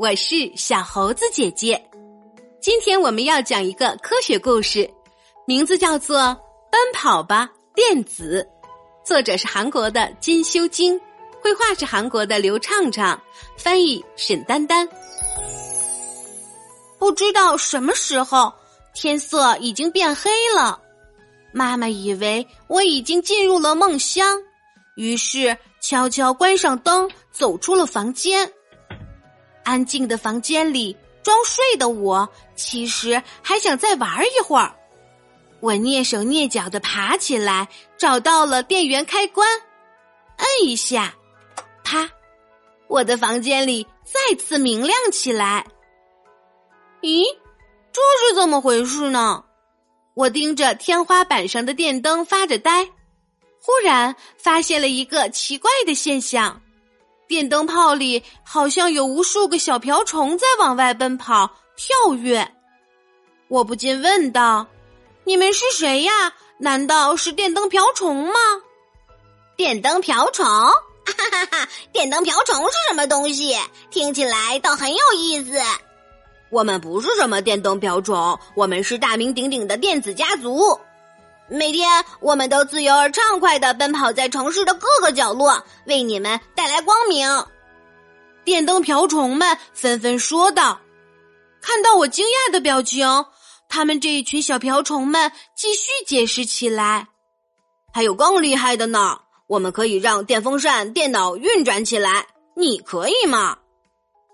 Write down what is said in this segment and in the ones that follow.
我是小猴子姐姐。今天我们要讲一个科学故事，名字叫做《奔跑吧，电子》，作者是韩国的金修晶，绘画是韩国的刘畅畅，翻译沈丹丹。不知道什么时候，天色已经变黑了。妈妈以为我已经进入了梦乡，于是悄悄关上灯，走出了房间。安静的房间里，装睡的我其实还想再玩一会儿。我蹑手蹑脚的爬起来，找到了电源开关，摁一下，啪！我的房间里再次明亮起来。咦，这是怎么回事呢？我盯着天花板上的电灯发着呆，忽然发现了一个奇怪的现象。电灯泡里好像有无数个小瓢虫在往外奔跑、跳跃，我不禁问道：“你们是谁呀？难道是电灯瓢虫吗？”电灯瓢虫，哈哈哈！电灯瓢虫是什么东西？听起来倒很有意思。我们不是什么电灯瓢虫，我们是大名鼎鼎的电子家族。每天，我们都自由而畅快的奔跑在城市的各个角落，为你们带来光明。电灯瓢虫们纷纷说道。看到我惊讶的表情，他们这一群小瓢虫们继续解释起来。还有更厉害的呢！我们可以让电风扇、电脑运转起来，你可以吗？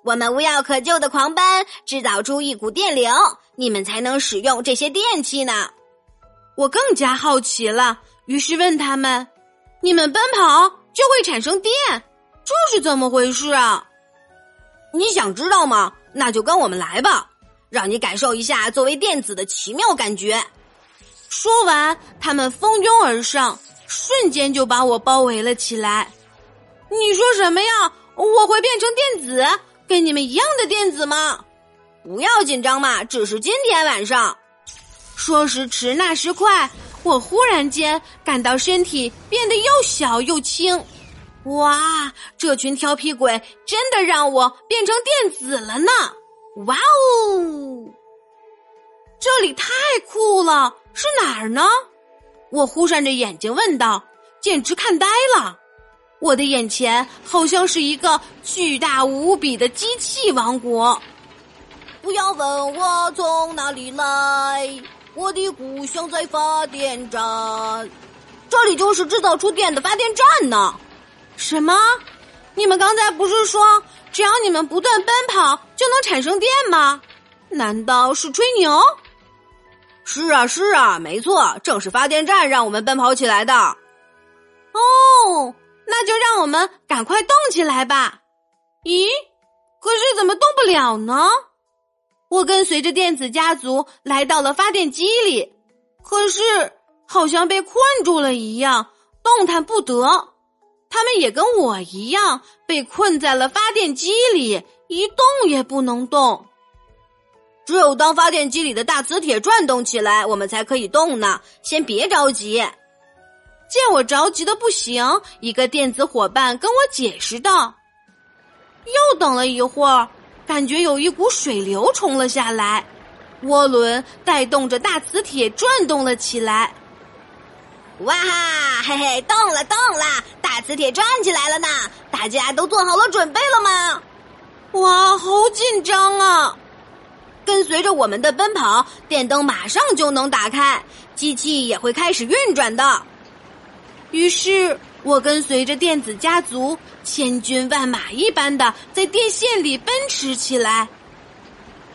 我们无药可救的狂奔，制造出一股电流，你们才能使用这些电器呢。我更加好奇了，于是问他们：“你们奔跑就会产生电，这是怎么回事啊？”你想知道吗？那就跟我们来吧，让你感受一下作为电子的奇妙感觉。说完，他们蜂拥而上，瞬间就把我包围了起来。你说什么呀？我会变成电子，跟你们一样的电子吗？不要紧张嘛，只是今天晚上。说时迟，那时快，我忽然间感到身体变得又小又轻。哇，这群调皮鬼真的让我变成电子了呢！哇哦，这里太酷了，是哪儿呢？我忽闪着眼睛问道，简直看呆了。我的眼前好像是一个巨大无比的机器王国。不要问我从哪里来。我的故乡在发电站，这里就是制造出电的发电站呢。什么？你们刚才不是说只要你们不断奔跑就能产生电吗？难道是吹牛？是啊，是啊，没错，正是发电站让我们奔跑起来的。哦，那就让我们赶快动起来吧。咦，可是怎么动不了呢？我跟随着电子家族来到了发电机里，可是好像被困住了一样，动弹不得。他们也跟我一样被困在了发电机里，一动也不能动。只有当发电机里的大磁铁转动起来，我们才可以动呢。先别着急。见我着急的不行，一个电子伙伴跟我解释道。又等了一会儿。感觉有一股水流冲了下来，涡轮带动着大磁铁转动了起来。哇哈，嘿嘿，动了动了，大磁铁转起来了呢！大家都做好了准备了吗？哇，好紧张啊！跟随着我们的奔跑，电灯马上就能打开，机器也会开始运转的。于是。我跟随着电子家族，千军万马一般的在电线里奔驰起来。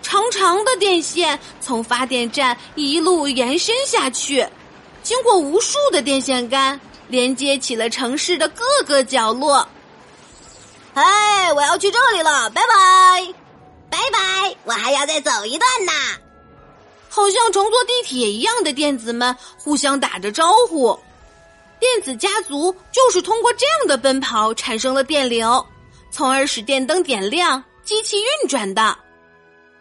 长长的电线从发电站一路延伸下去，经过无数的电线杆，连接起了城市的各个角落。嗨，我要去这里了，拜拜，拜拜，我还要再走一段呢。好像乘坐地铁一样的电子们互相打着招呼。电子家族就是通过这样的奔跑产生了电流，从而使电灯点亮、机器运转的。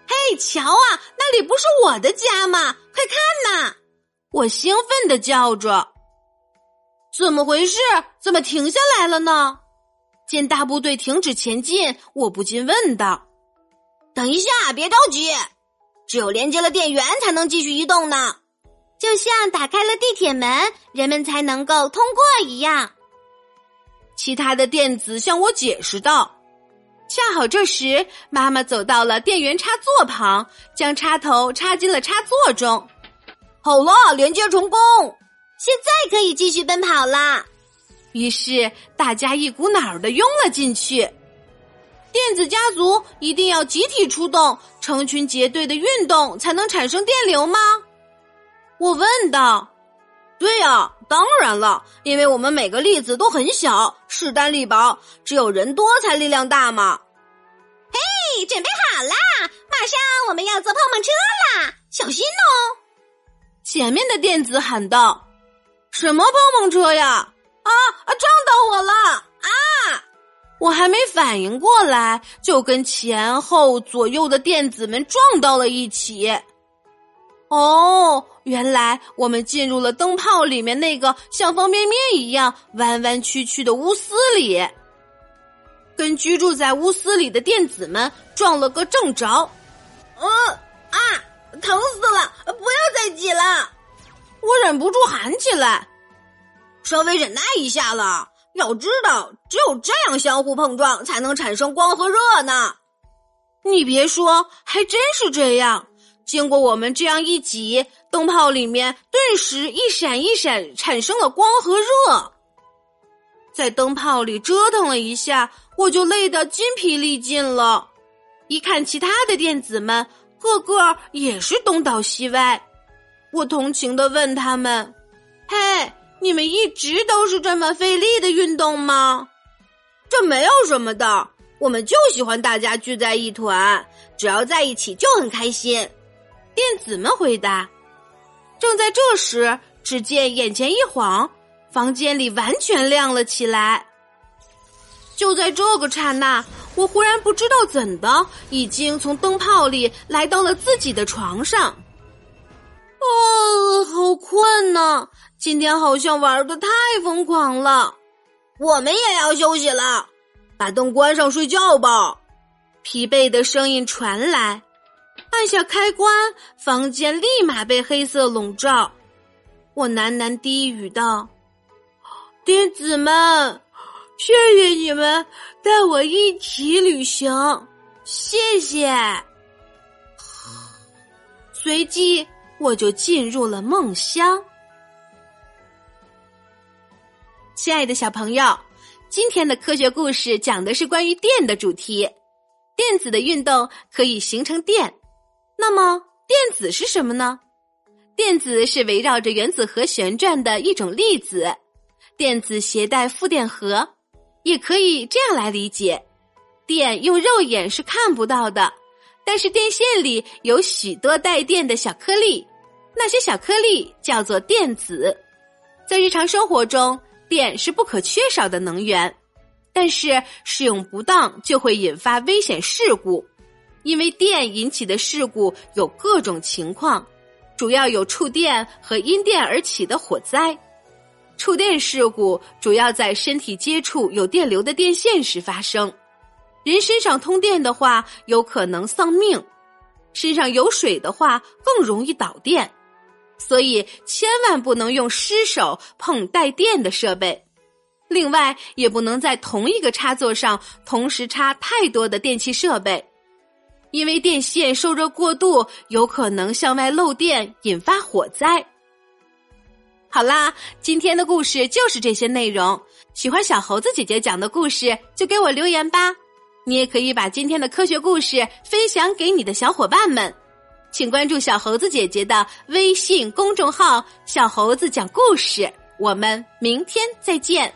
嘿，瞧啊，那里不是我的家吗？快看呐！我兴奋的叫着。怎么回事？怎么停下来了呢？见大部队停止前进，我不禁问道：“等一下，别着急，只有连接了电源才能继续移动呢，就像打开了地铁门，人们才能够通过一样。其他的电子向我解释道。恰好这时，妈妈走到了电源插座旁，将插头插进了插座中。好了，连接成功，现在可以继续奔跑啦。于是大家一股脑儿的拥了进去。电子家族一定要集体出动，成群结队的运动才能产生电流吗？我问道。对呀，当然了，因为我们每个粒子都很小，势单力薄，只有人多才力量大嘛。嘿，准备好啦，马上我们要坐碰碰车啦，小心哦！前面的电子喊道：“什么碰碰车呀？啊啊，撞到我了！啊！”我还没反应过来，就跟前后左右的电子们撞到了一起。哦，原来我们进入了灯泡里面那个像方便面一样弯弯曲曲的钨丝里，跟居住在钨丝里的电子们撞了个正着。呃啊，疼死了！不要再挤了！我忍不住喊起来。稍微忍耐一下了，要知道，只有这样相互碰撞才能产生光和热呢。你别说，还真是这样。经过我们这样一挤，灯泡里面顿时一闪一闪，产生了光和热。在灯泡里折腾了一下，我就累得筋疲力尽了。一看其他的电子们，个个也是东倒西歪。我同情的问他们：“嘿，你们一直都是这么费力的运动吗？”这没有什么的，我们就喜欢大家聚在一团，只要在一起就很开心。电子们回答。正在这时，只见眼前一晃，房间里完全亮了起来。就在这个刹那，我忽然不知道怎的，已经从灯泡里来到了自己的床上。哦，好困呐！今天好像玩的太疯狂了。我们也要休息了，把灯关上睡觉吧。疲惫的声音传来。按下开关，房间立马被黑色笼罩。我喃喃低语道：“电子们，谢谢你们带我一起旅行，谢谢。”随即，我就进入了梦乡。亲爱的小朋友，今天的科学故事讲的是关于电的主题。电子的运动可以形成电。那么，电子是什么呢？电子是围绕着原子核旋转的一种粒子。电子携带负电荷，也可以这样来理解：电用肉眼是看不到的，但是电线里有许多带电的小颗粒，那些小颗粒叫做电子。在日常生活中，电是不可缺少的能源，但是使用不当就会引发危险事故。因为电引起的事故有各种情况，主要有触电和因电而起的火灾。触电事故主要在身体接触有电流的电线时发生。人身上通电的话，有可能丧命；身上有水的话，更容易导电。所以千万不能用湿手碰带电的设备。另外，也不能在同一个插座上同时插太多的电器设备。因为电线受热过度，有可能向外漏电，引发火灾。好啦，今天的故事就是这些内容。喜欢小猴子姐姐讲的故事，就给我留言吧。你也可以把今天的科学故事分享给你的小伙伴们。请关注小猴子姐姐的微信公众号“小猴子讲故事”。我们明天再见。